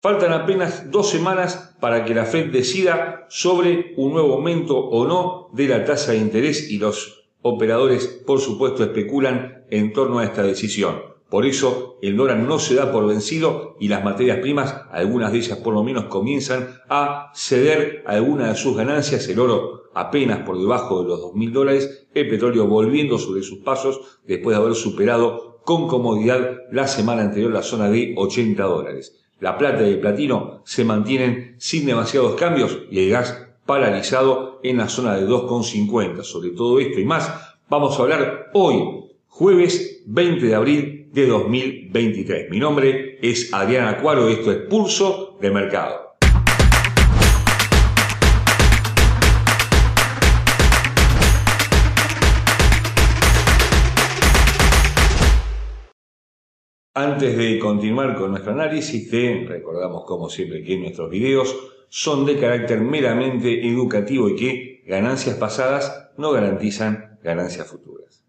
Faltan apenas dos semanas para que la Fed decida sobre un nuevo aumento o no de la tasa de interés y los operadores, por supuesto, especulan en torno a esta decisión. Por eso el dólar no se da por vencido y las materias primas, algunas de ellas por lo menos, comienzan a ceder algunas de sus ganancias. El oro apenas por debajo de los 2.000 dólares, el petróleo volviendo sobre sus pasos después de haber superado con comodidad la semana anterior la zona de 80 dólares. La plata y el platino se mantienen sin demasiados cambios y el gas paralizado en la zona de 2,50. Sobre todo esto y más vamos a hablar hoy, jueves 20 de abril de 2023. Mi nombre es Adrián Acuaro esto es Pulso de Mercado. Antes de continuar con nuestro análisis, te recordamos como siempre que nuestros videos son de carácter meramente educativo y que ganancias pasadas no garantizan ganancias futuras.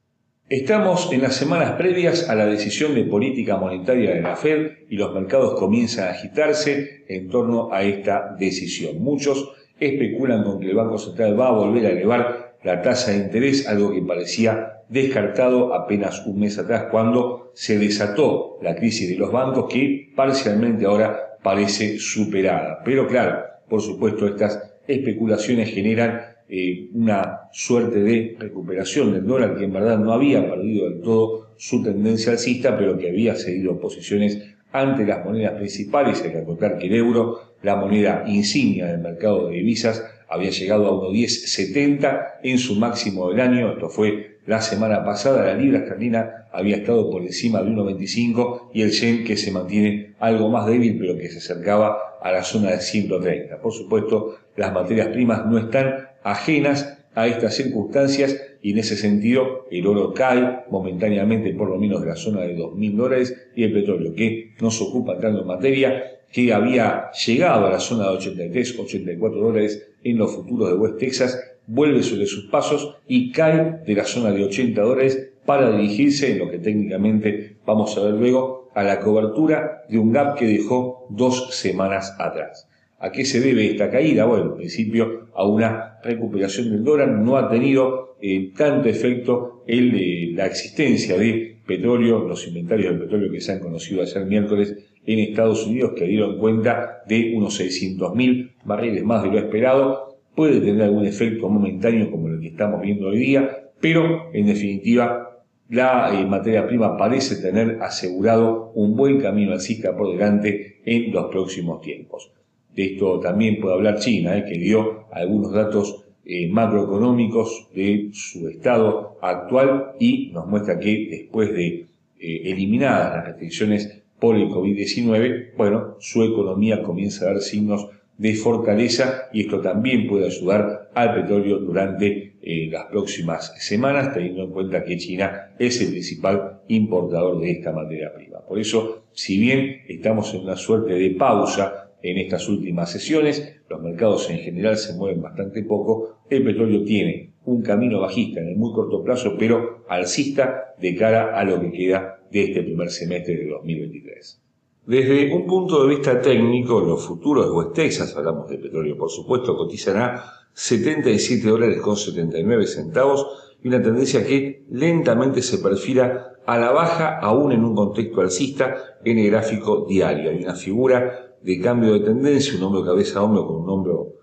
Estamos en las semanas previas a la decisión de política monetaria de la Fed y los mercados comienzan a agitarse en torno a esta decisión. Muchos especulan con que el Banco Central va a volver a elevar la tasa de interés, algo que parecía descartado apenas un mes atrás cuando se desató la crisis de los bancos que parcialmente ahora parece superada. Pero claro, por supuesto estas especulaciones generan eh, una suerte de recuperación del dólar que en verdad no había perdido del todo su tendencia alcista, pero que había cedido posiciones ante las monedas principales. Hay que acotar que el euro, la moneda insignia del mercado de divisas, había llegado a 1.1070 en su máximo del año. Esto fue la semana pasada la libra esterlina había estado por encima de 1,25 y el yen que se mantiene algo más débil pero que se acercaba a la zona de 130. Por supuesto, las materias primas no están ajenas a estas circunstancias y en ese sentido el oro cae momentáneamente por lo menos de la zona de 2.000 dólares y el petróleo que no se ocupa entrando en materia que había llegado a la zona de 83, 84 dólares en los futuros de West Texas vuelve sobre sus pasos y cae de la zona de 80 dólares para dirigirse en lo que técnicamente vamos a ver luego a la cobertura de un gap que dejó dos semanas atrás. ¿A qué se debe esta caída? Bueno, en principio a una recuperación del dólar no ha tenido eh, tanto efecto el, la existencia de petróleo, los inventarios de petróleo que se han conocido ayer miércoles en Estados Unidos que dieron cuenta de unos 600.000 barriles más de lo esperado, puede tener algún efecto momentáneo como el que estamos viendo hoy día, pero en definitiva la eh, materia prima parece tener asegurado un buen camino alcista por delante en los próximos tiempos. De esto también puede hablar China, eh, que dio algunos datos eh, macroeconómicos de su estado actual y nos muestra que después de eliminadas las restricciones por el COVID-19, bueno, su economía comienza a dar signos de fortaleza y esto también puede ayudar al petróleo durante eh, las próximas semanas, teniendo en cuenta que China es el principal importador de esta materia prima. Por eso, si bien estamos en una suerte de pausa en estas últimas sesiones, los mercados en general se mueven bastante poco, el petróleo tiene un camino bajista en el muy corto plazo, pero alcista de cara a lo que queda de este primer semestre de 2023. Desde un punto de vista técnico, los futuros de West Texas, hablamos de petróleo por supuesto, cotizan a 77 dólares con 79 centavos y una tendencia que lentamente se perfila a la baja aún en un contexto alcista en el gráfico diario. Hay una figura de cambio de tendencia, un hombro cabeza a hombro con un hombro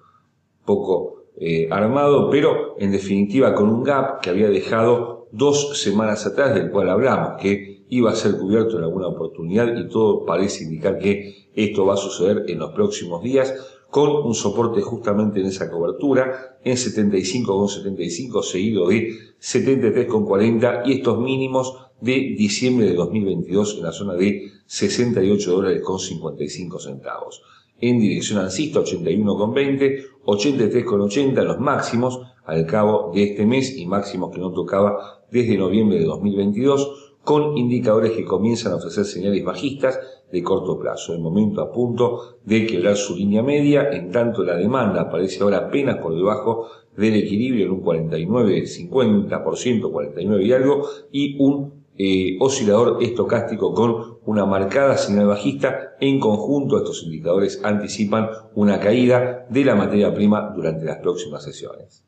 poco eh, armado, pero en definitiva con un gap que había dejado dos semanas atrás del cual hablamos, que iba a ser cubierto en alguna oportunidad y todo parece indicar que esto va a suceder en los próximos días con un soporte justamente en esa cobertura en 75,75 seguido de 73,40 y estos mínimos de diciembre de 2022 en la zona de 68 dólares con 55 centavos. En dirección alcista 81,20, 83,80 los máximos al cabo de este mes y máximos que no tocaba desde noviembre de 2022 con indicadores que comienzan a ofrecer señales bajistas de corto plazo. El momento a punto de quebrar su línea media, en tanto la demanda aparece ahora apenas por debajo del equilibrio en un 49, 50%, 49 y algo, y un eh, oscilador estocástico con una marcada señal bajista. En conjunto, estos indicadores anticipan una caída de la materia prima durante las próximas sesiones.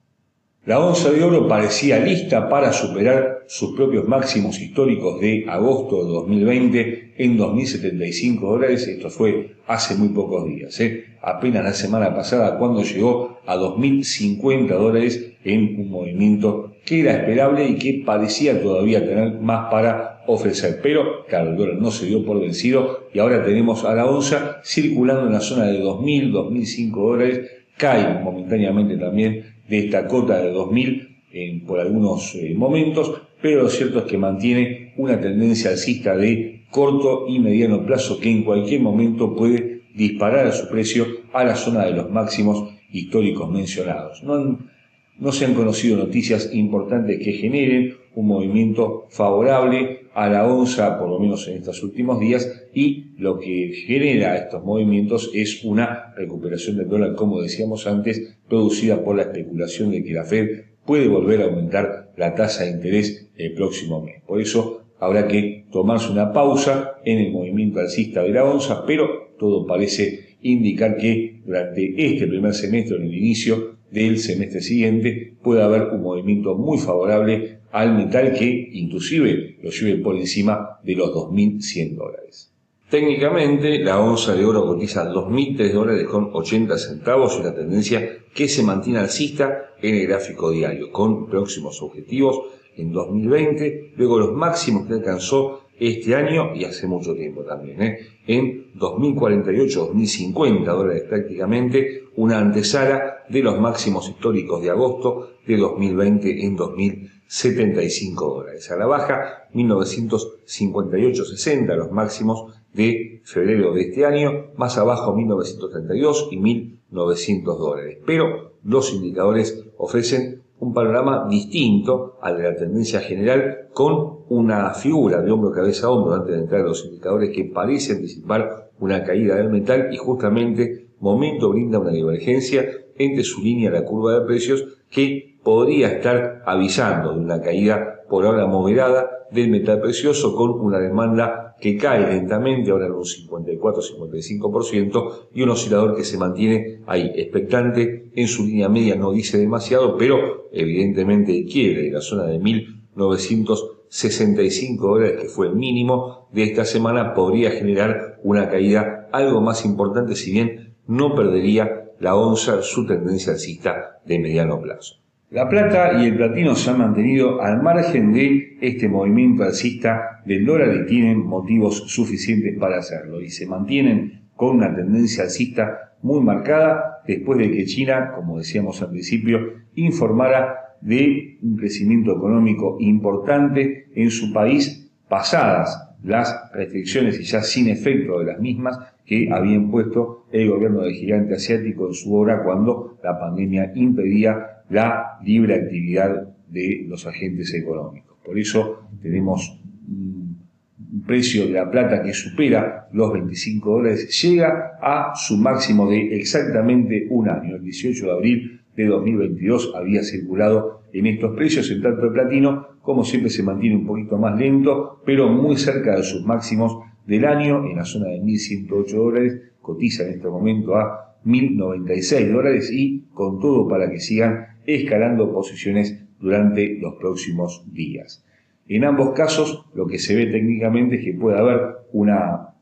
La onza de oro parecía lista para superar sus propios máximos históricos de agosto de 2020 en 2.075 dólares. Esto fue hace muy pocos días, ¿eh? apenas la semana pasada cuando llegó a 2.050 dólares en un movimiento que era esperable y que parecía todavía tener más para ofrecer. Pero, claro, el dólar no se dio por vencido y ahora tenemos a la onza circulando en la zona de 2.000, 2.005 dólares. Cae momentáneamente también de esta cota de 2000 en, por algunos eh, momentos, pero lo cierto es que mantiene una tendencia alcista de corto y mediano plazo que en cualquier momento puede disparar a su precio a la zona de los máximos históricos mencionados. No se han conocido noticias importantes que generen un movimiento favorable a la onza, por lo menos en estos últimos días, y lo que genera estos movimientos es una recuperación del dólar, como decíamos antes, producida por la especulación de que la Fed puede volver a aumentar la tasa de interés el próximo mes. Por eso habrá que tomarse una pausa en el movimiento alcista de la onza, pero todo parece indicar que durante este primer semestre, en el inicio del semestre siguiente, puede haber un movimiento muy favorable al metal que inclusive lo lleve por encima de los 2.100 dólares. Técnicamente, la onza de oro cotiza 2.003 dólares con 80 centavos una tendencia que se mantiene alcista en el gráfico diario, con próximos objetivos en 2020, luego los máximos que alcanzó este año y hace mucho tiempo también, ¿eh? en 2048, 2050 dólares prácticamente, una antesala de los máximos históricos de agosto de 2020 en 2075 dólares. A la baja, 1958-60 los máximos de febrero de este año, más abajo 1932 y 1900 dólares. Pero los indicadores ofrecen un panorama distinto al de la tendencia general con una figura de hombro, cabeza, hombro antes de entrar a los indicadores que parece anticipar una caída del metal y justamente momento brinda una divergencia entre su línea la curva de precios que podría estar avisando de una caída por ahora moderada del metal precioso con una demanda que cae lentamente, ahora en un 54-55%, y un oscilador que se mantiene ahí, expectante, en su línea media no dice demasiado, pero evidentemente el quiebre de la zona de 1965 dólares, que fue el mínimo de esta semana, podría generar una caída algo más importante, si bien no perdería la onza su tendencia alcista de mediano plazo. La plata y el platino se han mantenido al margen de este movimiento alcista del dólar y tienen motivos suficientes para hacerlo y se mantienen con una tendencia alcista muy marcada después de que China, como decíamos al principio, informara de un crecimiento económico importante en su país pasadas las restricciones y ya sin efecto de las mismas que había impuesto el gobierno del gigante asiático en su hora cuando la pandemia impedía la libre actividad de los agentes económicos. Por eso tenemos un precio de la plata que supera los 25 dólares, llega a su máximo de exactamente un año. El 18 de abril de 2022 había circulado en estos precios, en tanto el platino, como siempre, se mantiene un poquito más lento, pero muy cerca de sus máximos del año, en la zona de 1.108 dólares, cotiza en este momento a 1.096 dólares y con todo para que sigan escalando posiciones durante los próximos días. En ambos casos, lo que se ve técnicamente es que puede haber una,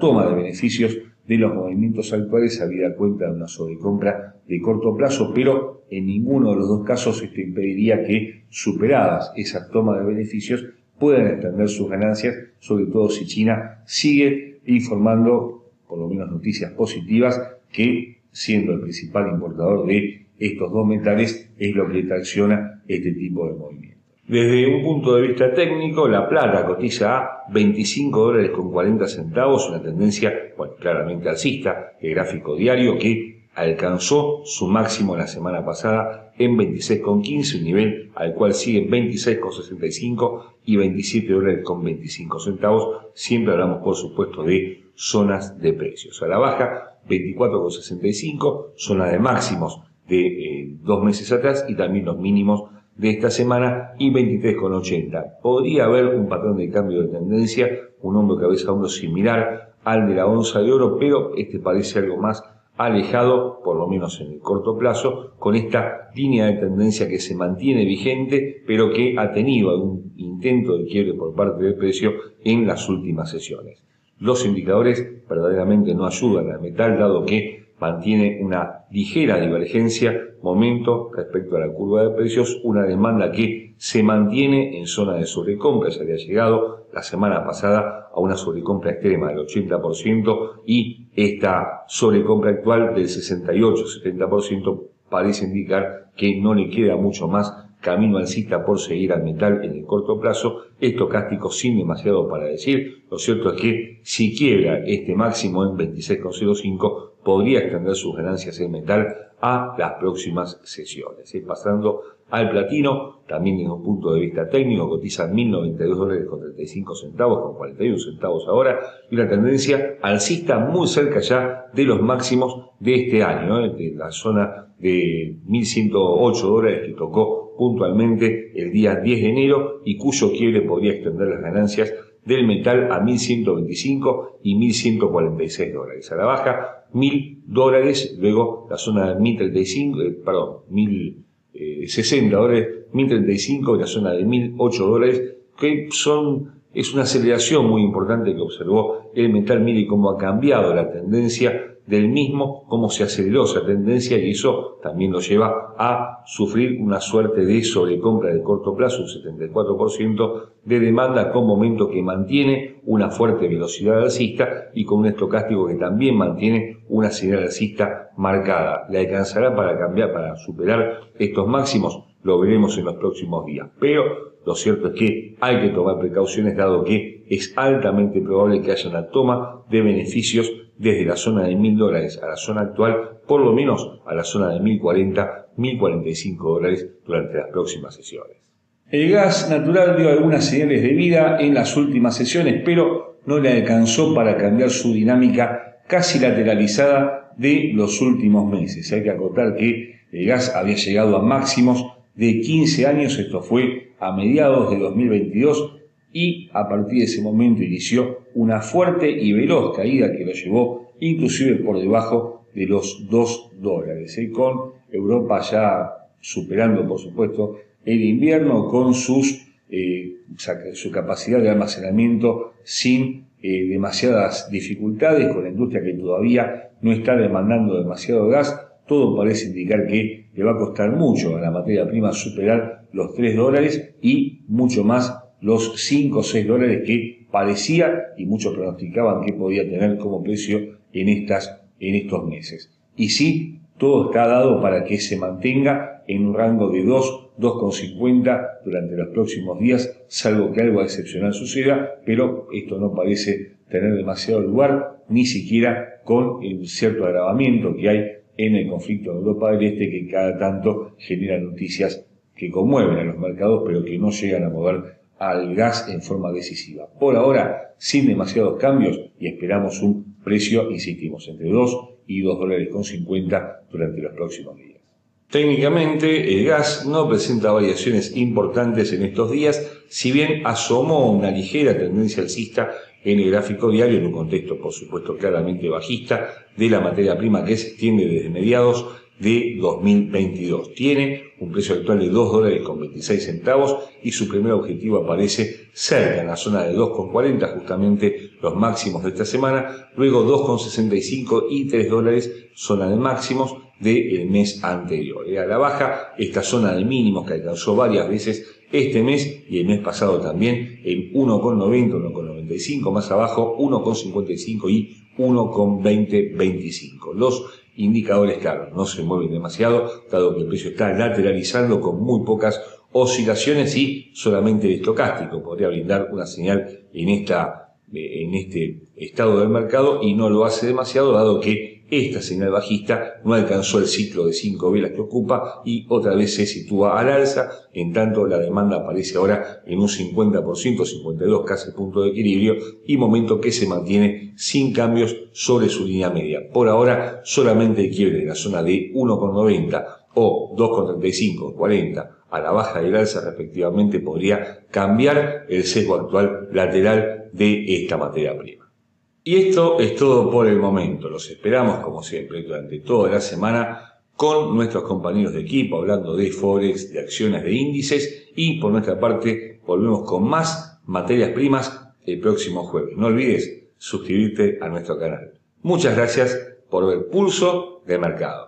toma de beneficios de los movimientos actuales habida cuenta de una sobrecompra de corto plazo, pero en ninguno de los dos casos esto impediría que, superadas esas tomas de beneficios, puedan extender sus ganancias, sobre todo si China sigue informando, por lo menos noticias positivas, que siendo el principal importador de estos dos metales es lo que tracciona este tipo de movimiento. Desde un punto de vista técnico, la plata cotiza a 25 dólares con 40 centavos, una tendencia, bueno, claramente alcista, el gráfico diario que alcanzó su máximo la semana pasada en 26,15, un nivel al cual siguen 26,65 y 27 dólares con 25 centavos. Siempre hablamos, por supuesto, de zonas de precios. A la baja, 24,65, zona de máximos de eh, dos meses atrás y también los mínimos de esta semana y 23,80. Podría haber un patrón de cambio de tendencia un hombro cabeza a hombro similar al de la onza de oro, pero este parece algo más alejado, por lo menos en el corto plazo, con esta línea de tendencia que se mantiene vigente, pero que ha tenido algún intento de quiebre por parte del precio en las últimas sesiones. Los indicadores verdaderamente no ayudan al metal, dado que mantiene una ligera divergencia momento respecto a la curva de precios, una demanda que se mantiene en zona de sobrecompra, se había llegado la semana pasada a una sobrecompra extrema del 80% y esta sobrecompra actual del 68-70% parece indicar que no le queda mucho más camino alcista por seguir al metal en el corto plazo, estocástico sin demasiado para decir, lo cierto es que si quiebra este máximo en 26,05 podría extender sus ganancias en metal a las próximas sesiones. Pasando al platino, también desde un punto de vista técnico, cotiza 1.092 dólares con 35 centavos, con 41 centavos ahora, y una tendencia alcista muy cerca ya de los máximos de este año, ¿eh? de la zona de 1.108 dólares que tocó puntualmente el día 10 de enero y cuyo quiebre podría extender las ganancias del metal a 1.125 y 1.146 dólares. A la baja, 1.000 dólares, luego la zona de 1.035, eh, perdón, 1.060 eh, dólares, 1.035 y la zona de 1.008 dólares, que son, es una aceleración muy importante que observó el metal. Mire cómo ha cambiado la tendencia del mismo, cómo se aceleró esa tendencia y eso también lo lleva a sufrir una suerte de sobrecompra de corto plazo, un 74% de demanda con momento que mantiene una fuerte velocidad alcista y con un estocástico que también mantiene una señal alcista marcada. ¿Le alcanzará para cambiar, para superar estos máximos? Lo veremos en los próximos días. Pero lo cierto es que hay que tomar precauciones dado que es altamente probable que haya una toma de beneficios desde la zona de 1.000 dólares a la zona actual, por lo menos a la zona de 1.040, 1.045 dólares durante las próximas sesiones. El gas natural dio algunas señales de vida en las últimas sesiones, pero no le alcanzó para cambiar su dinámica casi lateralizada de los últimos meses. Hay que acotar que el gas había llegado a máximos de 15 años, esto fue a mediados de 2022, y a partir de ese momento inició una fuerte y veloz caída que lo llevó inclusive por debajo de los 2 dólares, ¿eh? con Europa ya superando por supuesto el invierno con sus, eh, su capacidad de almacenamiento sin eh, demasiadas dificultades, con la industria que todavía no está demandando demasiado gas, todo parece indicar que le va a costar mucho a la materia prima superar los 3 dólares y mucho más los 5 o 6 dólares que parecía y muchos pronosticaban que podía tener como precio en, estas, en estos meses. Y sí, todo está dado para que se mantenga en un rango de 2, 2,50 durante los próximos días, salvo que algo excepcional suceda, pero esto no parece tener demasiado lugar, ni siquiera con el cierto agravamiento que hay en el conflicto de Europa del Este, que cada tanto genera noticias que conmueven a los mercados, pero que no llegan a mover al gas en forma decisiva. Por ahora, sin demasiados cambios y esperamos un precio, insistimos, entre 2 y 2 dólares con 50 durante los próximos días. Técnicamente, el gas no presenta variaciones importantes en estos días, si bien asomó una ligera tendencia alcista en el gráfico diario en un contexto, por supuesto, claramente bajista de la materia prima que se extiende desde mediados de 2022. Tiene un precio actual de 2 dólares con 26 centavos y su primer objetivo aparece cerca en la zona de 2,40, justamente los máximos de esta semana, luego 2,65 y 3 dólares, zona de máximos del mes anterior. A la baja, esta zona de mínimos que alcanzó varias veces este mes y el mes pasado también en 1,90, 1,95, más abajo 1,55 y 1,2025. Los indicadores, claro, no se mueven demasiado, dado que el precio está lateralizando con muy pocas oscilaciones y solamente el estocástico podría brindar una señal en, esta, eh, en este estado del mercado y no lo hace demasiado, dado que esta señal bajista no alcanzó el ciclo de 5 velas que ocupa y otra vez se sitúa al alza, en tanto la demanda aparece ahora en un 50%, 52 casi punto de equilibrio y momento que se mantiene sin cambios sobre su línea media. Por ahora solamente el quiebre en la zona de 1,90 o 2,35, 40 a la baja y al alza respectivamente podría cambiar el sesgo actual lateral de esta materia prima. Y esto es todo por el momento. Los esperamos, como siempre, durante toda la semana con nuestros compañeros de equipo hablando de Forex, de acciones, de índices y por nuestra parte volvemos con más materias primas el próximo jueves. No olvides suscribirte a nuestro canal. Muchas gracias por ver Pulso de Mercado.